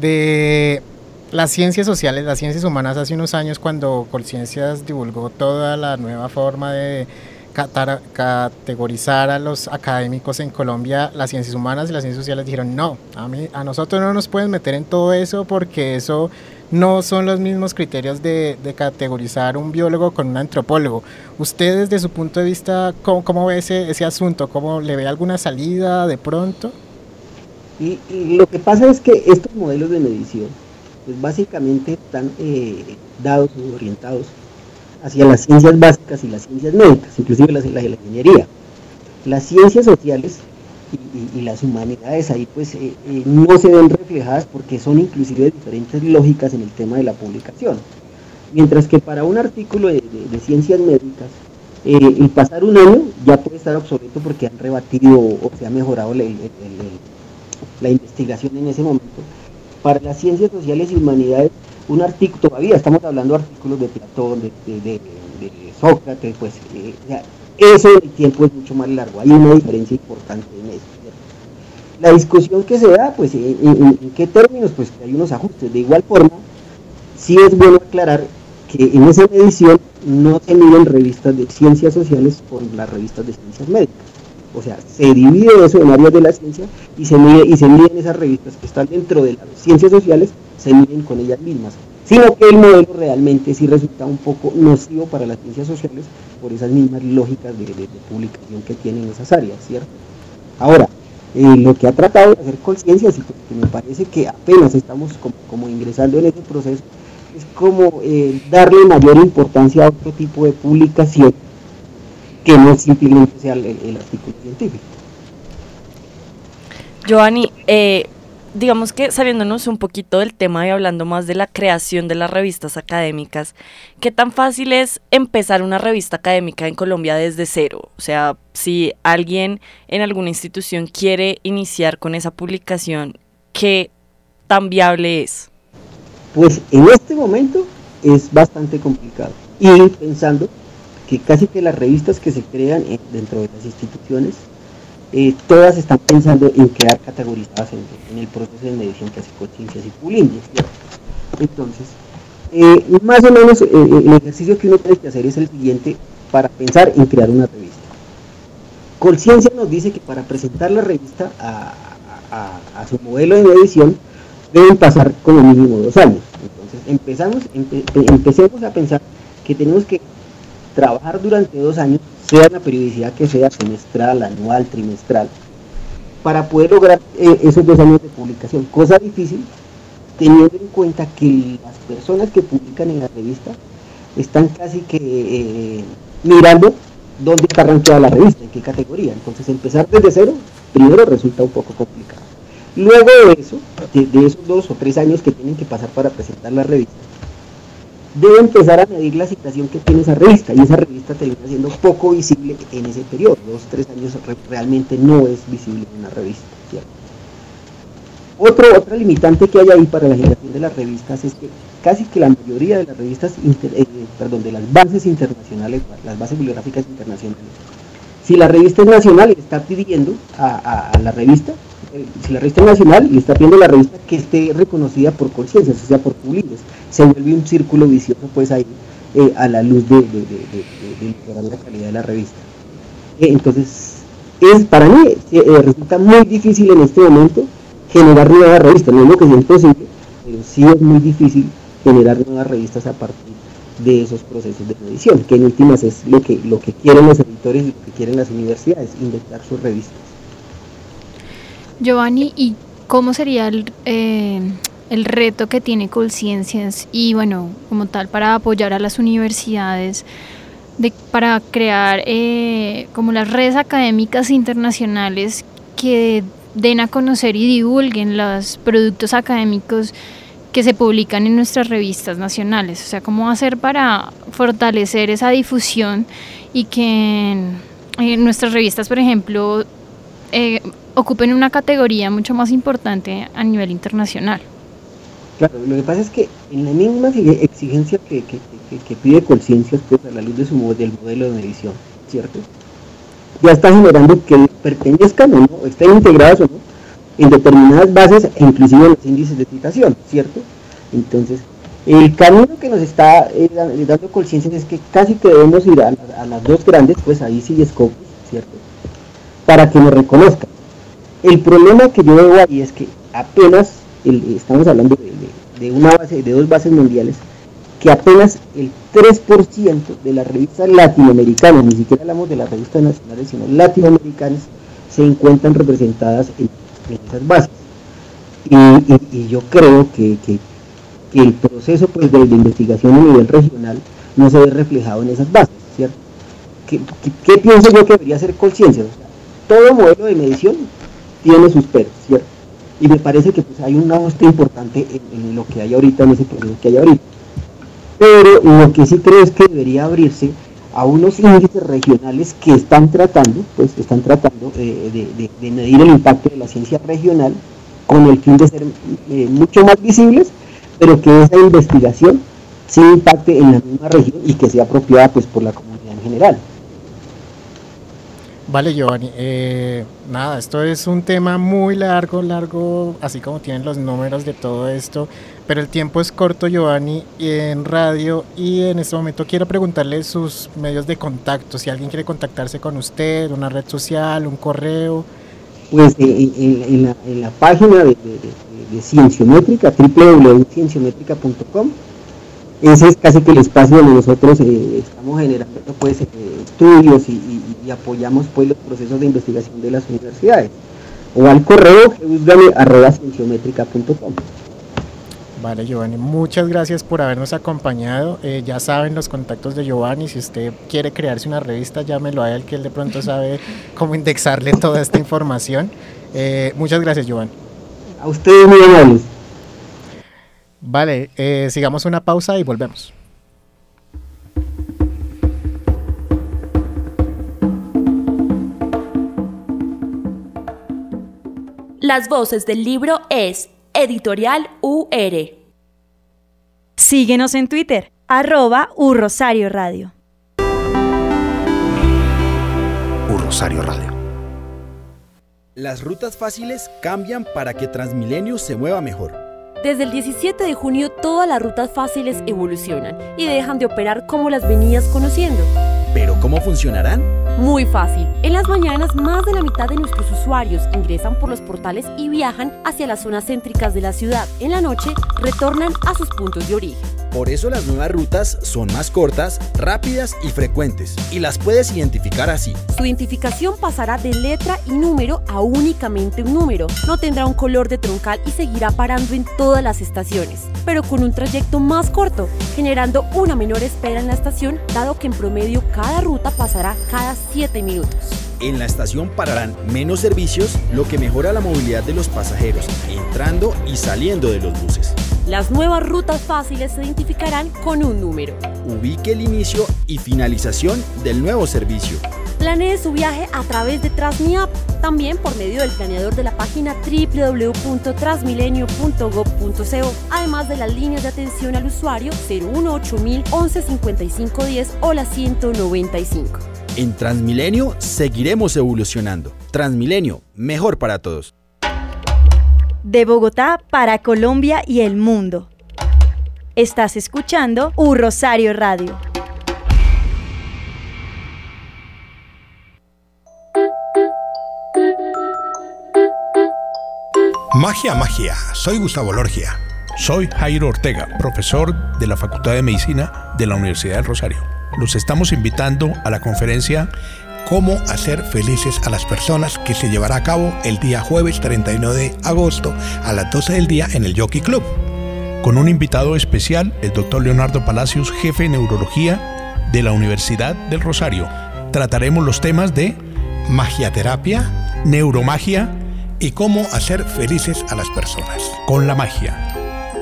de las ciencias sociales, las ciencias humanas hace unos años cuando Colciencias divulgó toda la nueva forma de categorizar a los académicos en Colombia, las ciencias humanas y las ciencias sociales dijeron no, a, a nosotros no nos pueden meter en todo eso porque eso no son los mismos criterios de, de categorizar un biólogo con un antropólogo. Usted desde su punto de vista, ¿cómo, ve ese, ese asunto? ¿Cómo le ve alguna salida de pronto? Y, y lo que pasa es que estos modelos de medición, pues básicamente están eh, dados o orientados hacia las ciencias básicas y las ciencias médicas, inclusive las, la, la ingeniería. Las ciencias sociales y, y- y las humanidades ahí pues eh, eh, no se ven reflejadas porque son inclusive diferentes lógicas en el tema de la publicación. Mientras que para un artículo de, ciencias médicas, eh, el pasar un año ya puede estar obsoleto porque han rebatido o se ha mejorado el- la investigación en ese momento. Para las ciencias sociales y humanidades, un artículo, todavía estamos hablando de artículos de Platón, de- de Sócrates, pues eh, o sea, eso en el tiempo es mucho más largo, hay una diferencia importante en eso. La discusión que se da, pues en, qué términos, pues hay unos ajustes. De igual forma, sí es bueno aclarar que en esa medición no se miden revistas de ciencias sociales por las revistas de ciencias médicas. O sea, se divide eso en áreas de la ciencia y se mide y se miden esas revistas que están dentro de las ciencias sociales, se miden con ellas mismas. Sino que el modelo realmente sí resulta un poco nocivo para las ciencias sociales por esas mismas lógicas de, publicación que tienen esas áreas, ¿cierto? Ahora, eh, lo que ha tratado de hacer Conciencias, y que me parece que apenas estamos como, ingresando en ese proceso, es como eh, darle mayor importancia a otro tipo de publicación que no simplemente sea el, artículo científico. Giovanni, eh, digamos que saliéndonos un poquito del tema y hablando más de la creación de las revistas académicas, ¿qué tan fácil es empezar una revista académica en Colombia desde cero? O sea, si alguien en alguna institución quiere iniciar con esa publicación, ¿qué tan viable es? Pues en este momento es bastante complicado. Y pensando que casi que las revistas que se crean en- dentro de las instituciones eh, todas están pensando en quedar categorizadas en, el proceso de medición que hace Conciencias y. ¿cierto? Entonces, eh, más o menos eh, el ejercicio que uno tiene que hacer es el siguiente para pensar en crear una revista. Conciencia nos dice que para presentar la revista a su modelo de medición deben pasar como mínimo dos años. Entonces empezamos, empe- empecemos a pensar que tenemos que trabajar durante dos años, sea la periodicidad que sea, semestral, anual, trimestral, para poder lograr eh, esos dos años de publicación. Cosa difícil, teniendo en cuenta que las personas que publican en la revista están casi que eh, mirando dónde está rankeada la revista, en qué categoría. Entonces empezar desde cero, primero resulta un poco complicado. Luego de eso, de, de esos dos o tres años que tienen que pasar para presentar la revista, debe empezar a medir la citación que tiene esa revista y esa revista termina siendo poco visible en ese periodo. Dos, tres años re- realmente no es visible en una revista. Otro, otra limitante que hay ahí para la generación de las revistas es que casi que la mayoría de las revistas, inter- eh, perdón, de las bases internacionales, las bases bibliográficas internacionales, si la revista es nacional y está pidiendo a, a- a la revista, la revista es nacional y está pidiendo la revista que esté reconocida por conciencias, o sea, por publiques, se vuelve un círculo vicioso pues ahí eh, a la luz de, de, de- la calidad de la revista. Eh, entonces, es para mí eh, resulta muy difícil en este momento generar nuevas revistas, no digo que sea imposible, pero sí es muy difícil generar nuevas revistas a partir de esos procesos de medición, que en últimas es lo que, lo que quieren los editores y lo que quieren las universidades, indexar sus revistas. Giovanni, ¿y cómo sería el, eh, el reto que tiene Colciencias y, bueno, como tal, para apoyar a las universidades, de, para crear eh, como las redes académicas internacionales que den a conocer y divulguen los productos académicos que se publican en nuestras revistas nacionales? O sea, ¿cómo hacer para fortalecer esa difusión y que en, nuestras revistas, por ejemplo, eh, ocupen una categoría mucho más importante a nivel internacional. Claro, lo que pasa es que en la misma exige- exigencia que, que, que- pide Conciencias, pues a la luz de su del modelo de medición, ¿cierto? Ya está generando que pertenezcan o no, estén integradas o no, en determinadas bases inclusive en los índices de citación, ¿cierto? Entonces, el camino que nos está eh, eh, dando Conciencias es que casi que debemos ir a, la- a las dos grandes, pues a ICI y Scopus, ¿cierto? Para que nos reconozcan. El problema que yo veo ahí es que apenas, el- estamos hablando de, una base, de dos bases mundiales, que apenas el 3% de las revistas latinoamericanas, ni siquiera hablamos de las revistas nacionales, sino latinoamericanas, se encuentran representadas en, esas bases. Y, yo creo que, que- el proceso pues, de, investigación a nivel regional no se ve reflejado en esas bases, ¿cierto? ¿Qué, qué- qué pienso yo que debería ser conciencia? O sea, todo modelo de medición tiene sus peros, ¿cierto? Y me parece que pues, hay un ajuste importante en, lo que hay ahorita, en ese proceso que hay ahorita. Pero lo que sí creo es que debería abrirse a unos índices regionales que están tratando, pues están tratando eh, de medir el impacto de la ciencia regional con el fin de ser eh, mucho más visibles, pero que esa investigación sí impacte en la misma región y que sea apropiada pues por la comunidad en general. Vale, Giovanni. eh, nada, esto es un tema muy largo, largo, así como tienen los números de todo esto, pero el tiempo es corto, Giovanni, en radio y en este momento quiero preguntarle sus medios de contacto, si alguien quiere contactarse con usted, una red social, un correo. Pues eh, en, en- en la, en página de, Cienciométrica, www.cienciométrica.com, ese es casi que el espacio donde nosotros eh, estamos generando pues eh, estudios y, y- y apoyamos pues los procesos de investigación de las universidades. O al correo cienciométrica.com. Vale, Giovanni, muchas gracias por habernos acompañado. Eh, ya saben los contactos de Giovanni. Si usted quiere crearse una revista, llámelo a él, que él de pronto sabe cómo indexarle toda esta información. Eh, muchas gracias, Giovanni. A ustedes muy amables. Vale, eh, sigamos una pausa y volvemos. Las voces del libro es Editorial UR. Síguenos en Twitter, arroba U Rosario Radio. U Rosario Radio. Las rutas fáciles cambian para que Transmilenio se mueva mejor. Desde el 17 de junio todas las rutas fáciles evolucionan y dejan de operar como las venías conociendo. ¿Pero cómo funcionarán? Muy fácil. En las mañanas más de la mitad de nuestros usuarios ingresan por los portales y viajan hacia las zonas céntricas de la ciudad. En la noche retornan a sus puntos de origen. Por eso las nuevas rutas son más cortas, rápidas y frecuentes, y las puedes identificar así. Su identificación pasará de letra y número a únicamente un número. No tendrá un color de troncal y seguirá parando en todas las estaciones, pero con un trayecto más corto, generando una menor espera en la estación, dado que en promedio cada ruta pasará cada 7 minutos. En la estación pararán menos servicios, lo que mejora la movilidad de los pasajeros, entrando y saliendo de los buses. Las nuevas rutas fáciles se identificarán con un número. Ubique el inicio y finalización del nuevo servicio. Planee su viaje a través de TransmiApp, también por medio del planeador de la página www.transmilenio.gov.co, además de las líneas de atención al usuario 018 11 55 10 o la 195. En Transmilenio seguiremos evolucionando. Transmilenio, mejor para todos. De Bogotá para Colombia y el mundo. Estás escuchando U Rosario Radio. Magia, magia. Soy Gustavo Lorgia. Soy Jairo Ortega, profesor de la Facultad de Medicina de la Universidad del Rosario. Los estamos invitando a la conferencia Cómo hacer felices a las personas que se llevará a cabo el día jueves 31 de agosto a las 12 del día en el Jockey Club. Con un invitado especial, el doctor Leonardo Palacios, jefe de neurología de la Universidad del Rosario. Trataremos los temas de magiaterapia, neuromagia y cómo hacer felices a las personas con la magia.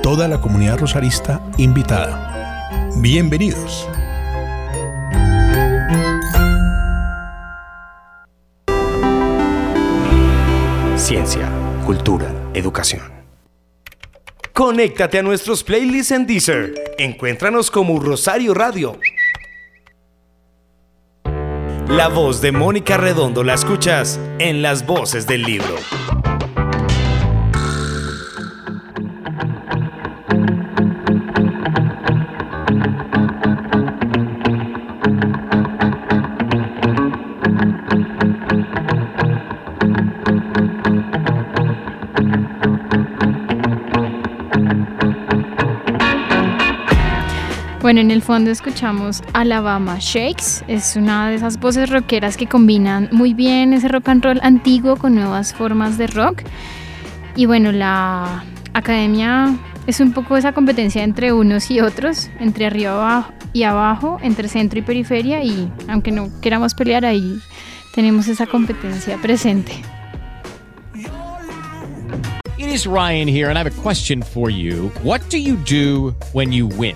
Toda la comunidad rosarista invitada. Bienvenidos. Ciencia, cultura, educación. Conéctate a nuestros playlists en Deezer. Encuéntranos como Rosario Radio. La voz de Mónica Redondo la escuchas en las voces del libro. Bueno, en el fondo escuchamos Alabama Shakes. Es una de esas voces rockeras que combinan muy bien ese rock and roll antiguo con nuevas formas de rock. Y bueno, la academia es un poco esa competencia entre unos y otros, entre arriba y abajo, entre centro y periferia. Y aunque no queramos pelear ahí, tenemos esa competencia presente. It is Ryan here, and I have a question for you. What do you do when you win?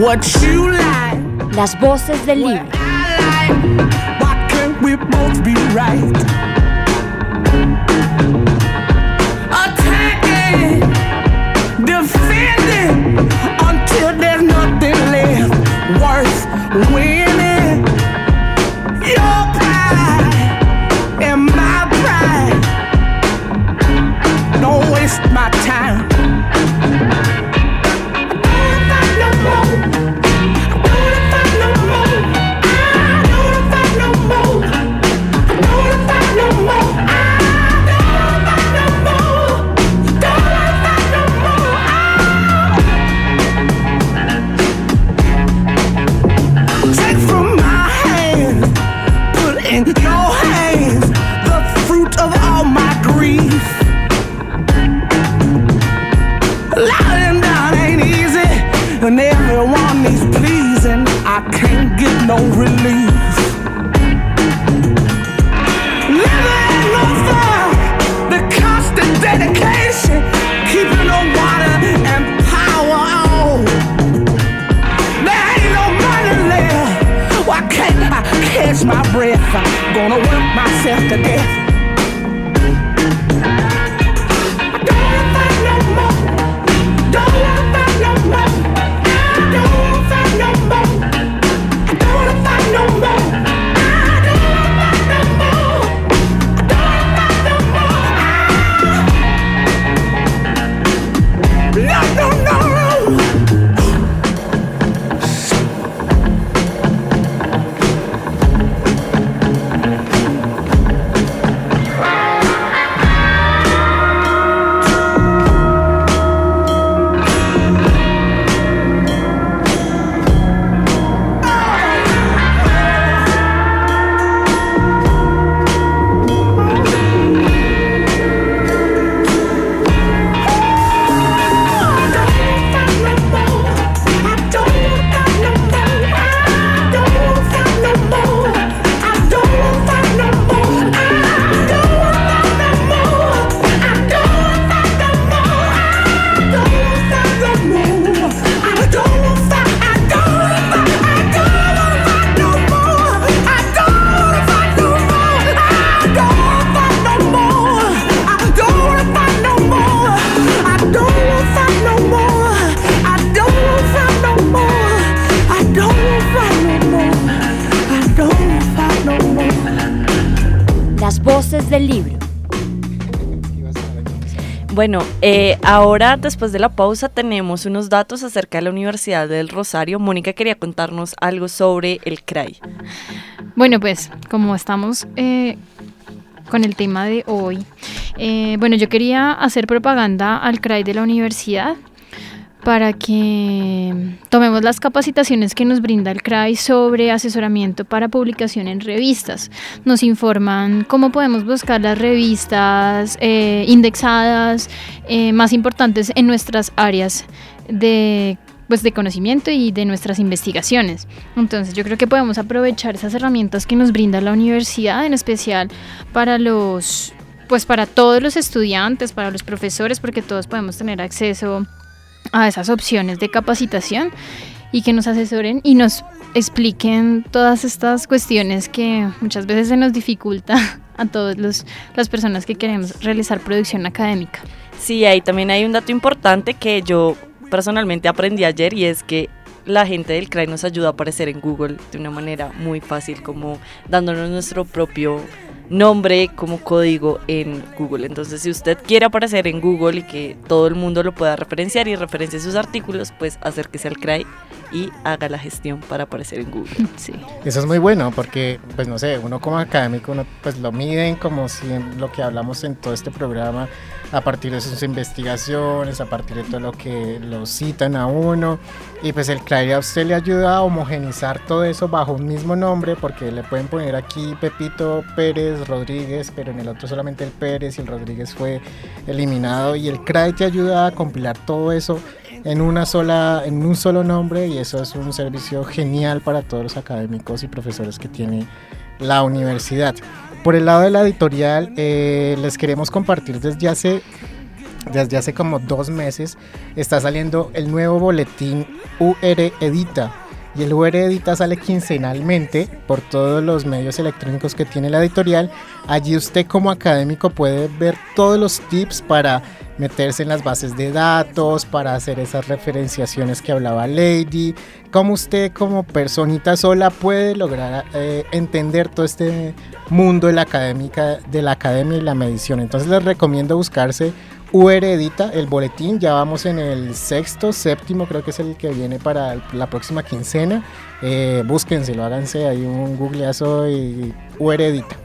What you like, Las voces del libro. why can't we both be right? Attacking, defending, until there's nothing left worth winning. Gonna work myself to death. Ahora después de la pausa tenemos unos datos acerca de la Universidad del Rosario. Mónica quería contarnos algo sobre el CRAI. Bueno, pues como estamos eh, con el tema de hoy, eh, bueno, yo quería hacer propaganda al CRAI de la universidad para que tomemos las capacitaciones que nos brinda el CRAI sobre asesoramiento para publicación en revistas. Nos informan cómo podemos buscar las revistas eh, indexadas eh, más importantes en nuestras áreas de pues de conocimiento y de nuestras investigaciones. Entonces yo creo que podemos aprovechar esas herramientas que nos brinda la universidad, en especial para los pues para todos los estudiantes, para los profesores, porque todos podemos tener acceso esas opciones de capacitación y que nos asesoren y nos expliquen todas estas cuestiones que muchas veces se nos dificulta a todas las personas que queremos realizar producción académica. Sí, ahí también hay un dato importante que yo personalmente aprendí ayer y es que la gente del CRAI nos ayuda a aparecer en Google de una manera muy fácil, como dándonos nuestro propio nombre como código en Google. Entonces, si usted quiere aparecer en Google y que todo el mundo lo pueda referenciar y referencie sus artículos, pues acérquese al CRAI y haga la gestión para aparecer en Google. Sí. Eso es muy bueno porque, pues no sé, uno como académico, uno pues lo miden como si en lo que hablamos en todo este programa, a partir de sus investigaciones, a partir de todo lo que lo citan a uno. Y pues el CRAI a usted le ayuda a homogenizar todo eso bajo un mismo nombre porque le pueden poner aquí Pepito Pérez Rodríguez, pero en el otro solamente el Pérez y el Rodríguez fue eliminado. Y el CRAI te ayuda a compilar todo eso en una sola en un solo nombre y eso es un servicio genial para todos los académicos y profesores que tiene la universidad. Por el lado de la editorial, eh, les queremos compartir desde hace, desde hace como dos meses, está saliendo el nuevo boletín UR Edita. Y el UR Edita sale quincenalmente por todos los medios electrónicos que tiene la editorial. Allí usted como académico puede ver todos los tips para meterse en las bases de datos, para hacer esas referenciaciones que hablaba Lady, cómo usted como personita sola puede lograr eh, entender todo este mundo de la, de la academia y la medición. Entonces les recomiendo buscarse UR Edita, el boletín, ya vamos en el sexto, séptimo, creo que es el que viene para la próxima quincena. Eh, búsquenselo, háganse ahí un googleazo y UR Edita.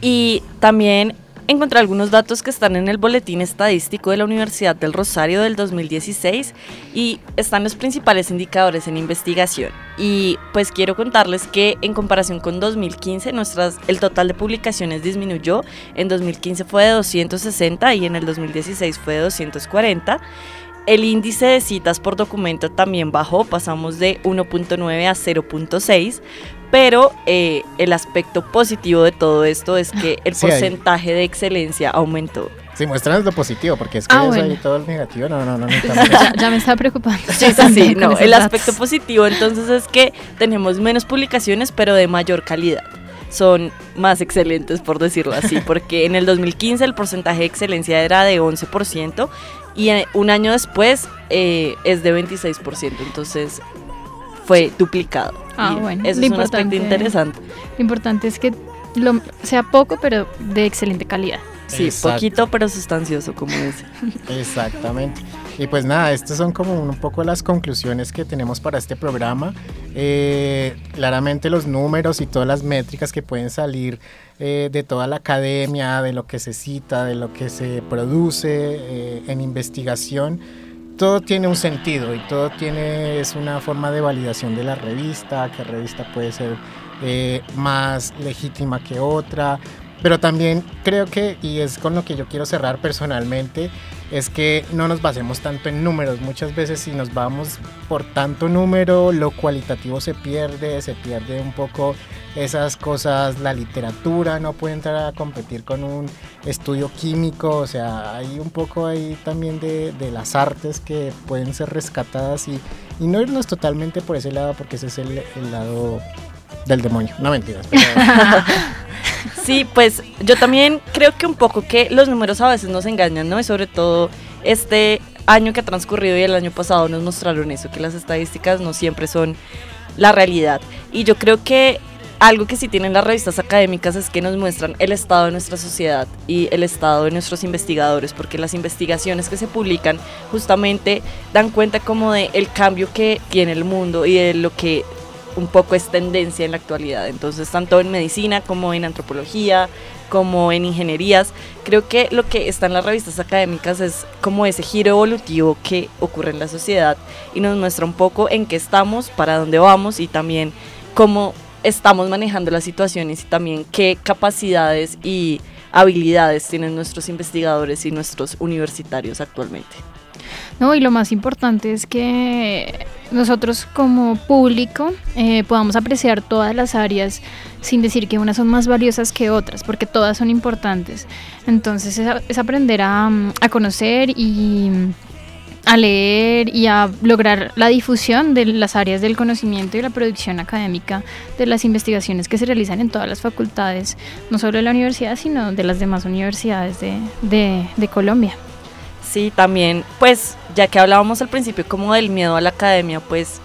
Y también encontré algunos datos que están en el boletín estadístico de la Universidad del Rosario del 2016 y están los principales indicadores en investigación. Y pues quiero contarles que en comparación con 2015 nuestras, el total de publicaciones disminuyó. En 2015 fue de 260 y en el 2016 fue de 240. El índice de citas por documento también bajó, pasamos de 1.9 a 0.6, pero eh, el aspecto positivo de todo esto es que el Sí, hay. porcentaje de excelencia aumentó. Sí, muéstranos lo positivo, porque es que Ah, eso bueno. ahí todo el negativo, no, no, no. no ya, ya me estaba preocupando. Sí, sí, no, el datos. aspecto positivo entonces es que tenemos menos publicaciones pero de mayor calidad. son más excelentes, por decirlo así, porque en el 2015 el porcentaje de excelencia era de 11% y en- un año después eh, es de 26%, entonces fue duplicado. Ah, Y bueno. Eso lo es un aspecto interesante. Lo importante es que lo, sea poco, pero de excelente calidad. Sí, Exacto. poquito pero sustancioso, como dice. Exactamente. Y pues nada, estas son como un poco las conclusiones que tenemos para este programa. Eh, claramente los números y todas las métricas que pueden salir eh, de toda la academia, de lo que se cita, de lo que se produce eh, en investigación, todo tiene un sentido y todo tiene es una forma de validación de la revista, que revista puede ser eh, más legítima que otra, pero también creo que, y es con lo que yo quiero cerrar personalmente, es que no nos basemos tanto en números. Muchas veces si nos vamos por tanto número, lo cualitativo se pierde, se pierde un poco esas cosas, la literatura no puede entrar a competir con un estudio químico, o sea, hay un poco ahí también de, las artes que pueden ser rescatadas y, y no irnos totalmente por ese lado, porque ese es el, lado del demonio. No mentiras. Sí, pues yo también creo que un poco que los números a veces nos engañan, ¿no? Y sobre todo este año que ha transcurrido y el año pasado nos mostraron eso, que las estadísticas no siempre son la realidad. Y yo creo que algo que sí tienen las revistas académicas es que nos muestran el estado de nuestra sociedad y el estado de nuestros investigadores, porque las investigaciones que se publican justamente dan cuenta como de el cambio que tiene el mundo y de lo que un poco es tendencia en la actualidad. Entonces, tanto en medicina como en antropología, como en ingenierías, creo que lo que está en las revistas académicas es como ese giro evolutivo que ocurre en la sociedad y nos muestra un poco en qué estamos, para dónde vamos y también cómo estamos manejando las situaciones y también qué capacidades y habilidades tienen nuestros investigadores y nuestros universitarios actualmente. No, y lo más importante es que nosotros como público eh, podamos apreciar todas las áreas sin decir que unas son más valiosas que otras, porque todas son importantes. Entonces es, es aprender a, a conocer y a leer y a lograr la difusión de las áreas del conocimiento y la producción académica de las investigaciones que se realizan en todas las facultades, no solo de la universidad, sino de las demás universidades de, de- Colombia. Sí, también, pues, ya que hablábamos al principio como del miedo a la academia, pues,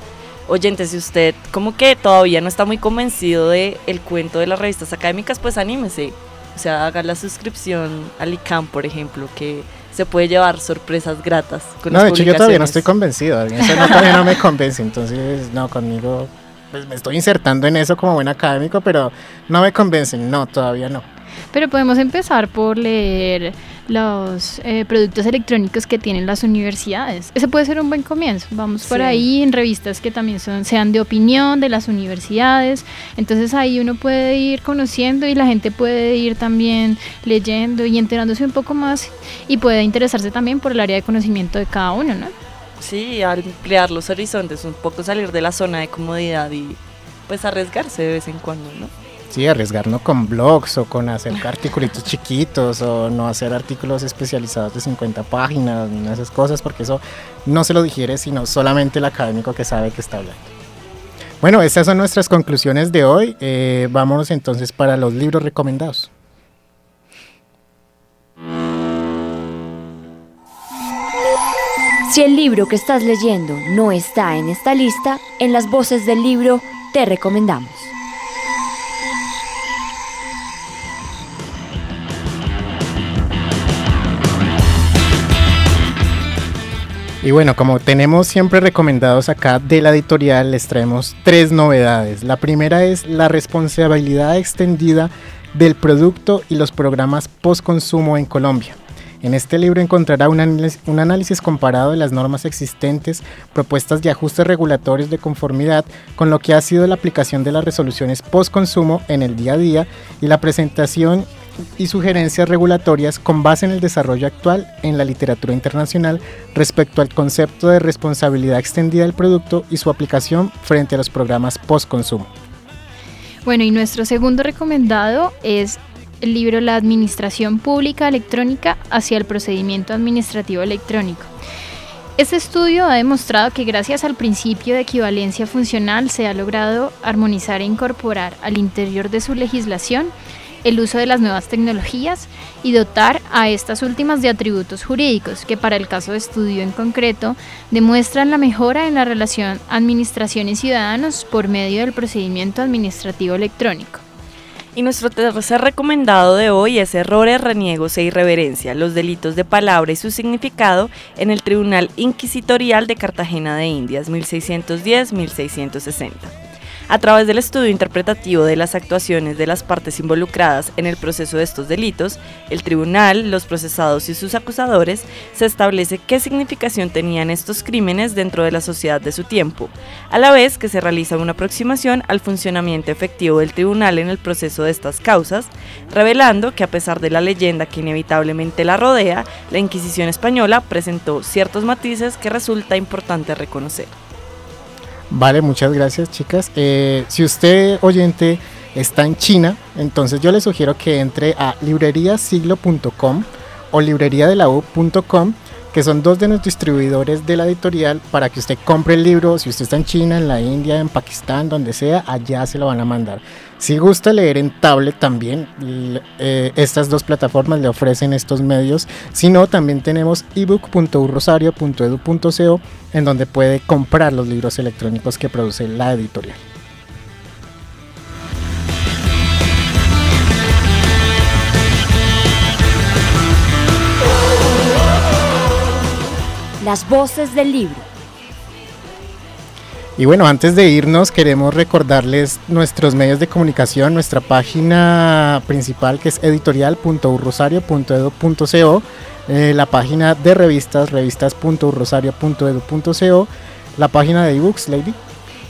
oyente, si usted como que todavía no está muy convencido de el cuento de las revistas académicas, pues anímese. O sea, haga la suscripción al ICAM, por ejemplo, que se puede llevar sorpresas gratas con No, las de hecho yo todavía no estoy convencido, eso no, todavía no me convence, entonces no, conmigo pues me estoy insertando en eso como buen académico, pero no me convencen, no, todavía no. Pero podemos empezar por leer los eh, productos electrónicos que tienen las universidades. Ese puede ser un buen comienzo. Vamos por Sí. ahí en revistas que también son, sean de opinión de las universidades. Entonces ahí uno puede ir conociendo y la gente puede ir también leyendo y enterándose un poco más y puede interesarse también por el área de conocimiento de cada uno, ¿no? Sí, ampliar los horizontes, un poco salir de la zona de comodidad y pues arriesgarse de vez en cuando, ¿no? Sí, arriesgarnos con blogs o con hacer articulitos chiquitos o no hacer artículos especializados de 50 páginas, ni esas cosas, porque eso no se lo digiere sino solamente el académico que sabe que está hablando. Bueno, estas son nuestras conclusiones de hoy. Eh, vámonos entonces para los libros recomendados. Si el libro que estás leyendo no está en esta lista, en las voces del libro te recomendamos. Y bueno, como tenemos siempre recomendados acá de la editorial, les traemos tres novedades. La primera es la responsabilidad extendida del producto y los programas post-consumo en Colombia. En este libro encontrará un análisis, un análisis comparado de las normas existentes, propuestas de ajustes regulatorios de conformidad con lo que ha sido la aplicación de las resoluciones post-consumo en el día a día y la presentación y sugerencias regulatorias con base en el desarrollo actual en la literatura internacional respecto al concepto de responsabilidad extendida del producto y su aplicación frente a los programas post-consumo. Bueno, y nuestro segundo recomendado es el libro La Administración Pública Electrónica hacia el procedimiento administrativo electrónico. Este estudio ha demostrado que gracias al principio de equivalencia funcional se ha logrado armonizar e incorporar al interior de su legislación el uso de las nuevas tecnologías y dotar a estas últimas de atributos jurídicos que para el caso de estudio en concreto demuestran la mejora en la relación administración y ciudadanos por medio del procedimiento administrativo electrónico. Y nuestro tercer recomendado de hoy es Errores, Reniegos e Irreverencia, los delitos de palabra y su significado en el Tribunal Inquisitorial de Cartagena de Indias, 1610-1660. A través del estudio interpretativo de las actuaciones de las partes involucradas en el proceso de estos delitos, el tribunal, los procesados y sus acusadores, se establece qué significación tenían estos crímenes dentro de la sociedad de su tiempo, a la vez que se realiza una aproximación al funcionamiento efectivo del tribunal en el proceso de estas causas, revelando que a pesar de la leyenda que inevitablemente la rodea, la Inquisición española presentó ciertos matices que resulta importante reconocer. Vale, muchas gracias chicas. Eh, si usted oyente está en China, entonces yo le sugiero que entre a libreriasiglo.com o libreriadelaU.com, que son dos de los distribuidores de la editorial para que usted compre el libro. Si usted está en China, en la India, en Pakistán, donde sea, allá se lo van a mandar. Si gusta leer en tablet también, eh, estas dos plataformas le ofrecen estos medios. Si no, también tenemos ebook.urrosario.edu.co en donde puede comprar los libros electrónicos que produce la editorial. Las voces del libro. Y bueno, antes de irnos queremos recordarles nuestros medios de comunicación, nuestra página principal que es editorial.urrosario.edu.co, eh, la página de revistas, revistas.urrosario.edu.co, la página de ebooks, Lady,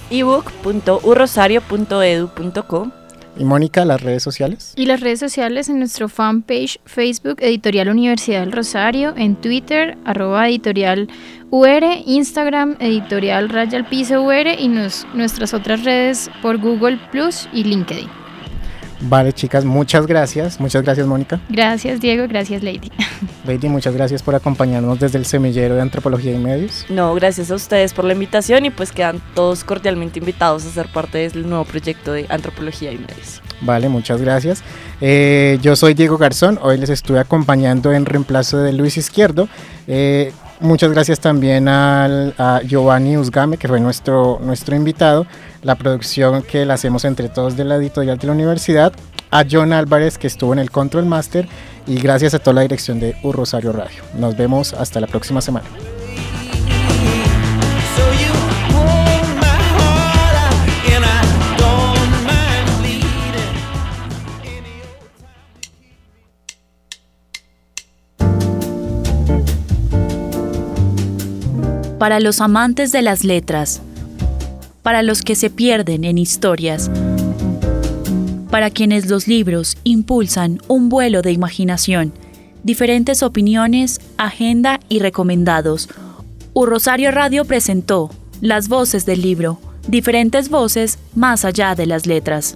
ebook.urrosario.edu.co y Mónica, las redes sociales. Y las redes sociales en nuestro fanpage Facebook Editorial Universidad del Rosario, en Twitter arroba editorial UR, Instagram editorial raya al piso UR y nuestras otras redes por Google Plus y LinkedIn. Vale, chicas, muchas gracias. Muchas gracias, Mónica. Gracias Diego, gracias Lady. Lady, muchas gracias por acompañarnos desde el semillero de Antropología y Medios. No, gracias a ustedes por la invitación y pues quedan todos cordialmente invitados a ser parte del nuevo proyecto de Antropología y Medios. Vale, muchas gracias. Eh, yo soy Diego Garzón, hoy les estuve acompañando en reemplazo de Luis Izquierdo. Eh, muchas gracias también al, a Giovanni Usgame, que fue nuestro, nuestro invitado, la producción que la hacemos entre todos de la editorial de la universidad, a John Álvarez, que estuvo en el Control Master, y gracias a toda la dirección de U Rosario Radio. Nos vemos hasta la próxima semana. Para los amantes de las letras, para los que se pierden en historias, para quienes los libros impulsan un vuelo de imaginación, diferentes opiniones, agenda y recomendados. U Rosario Radio presentó Las voces del libro, diferentes voces más allá de las letras.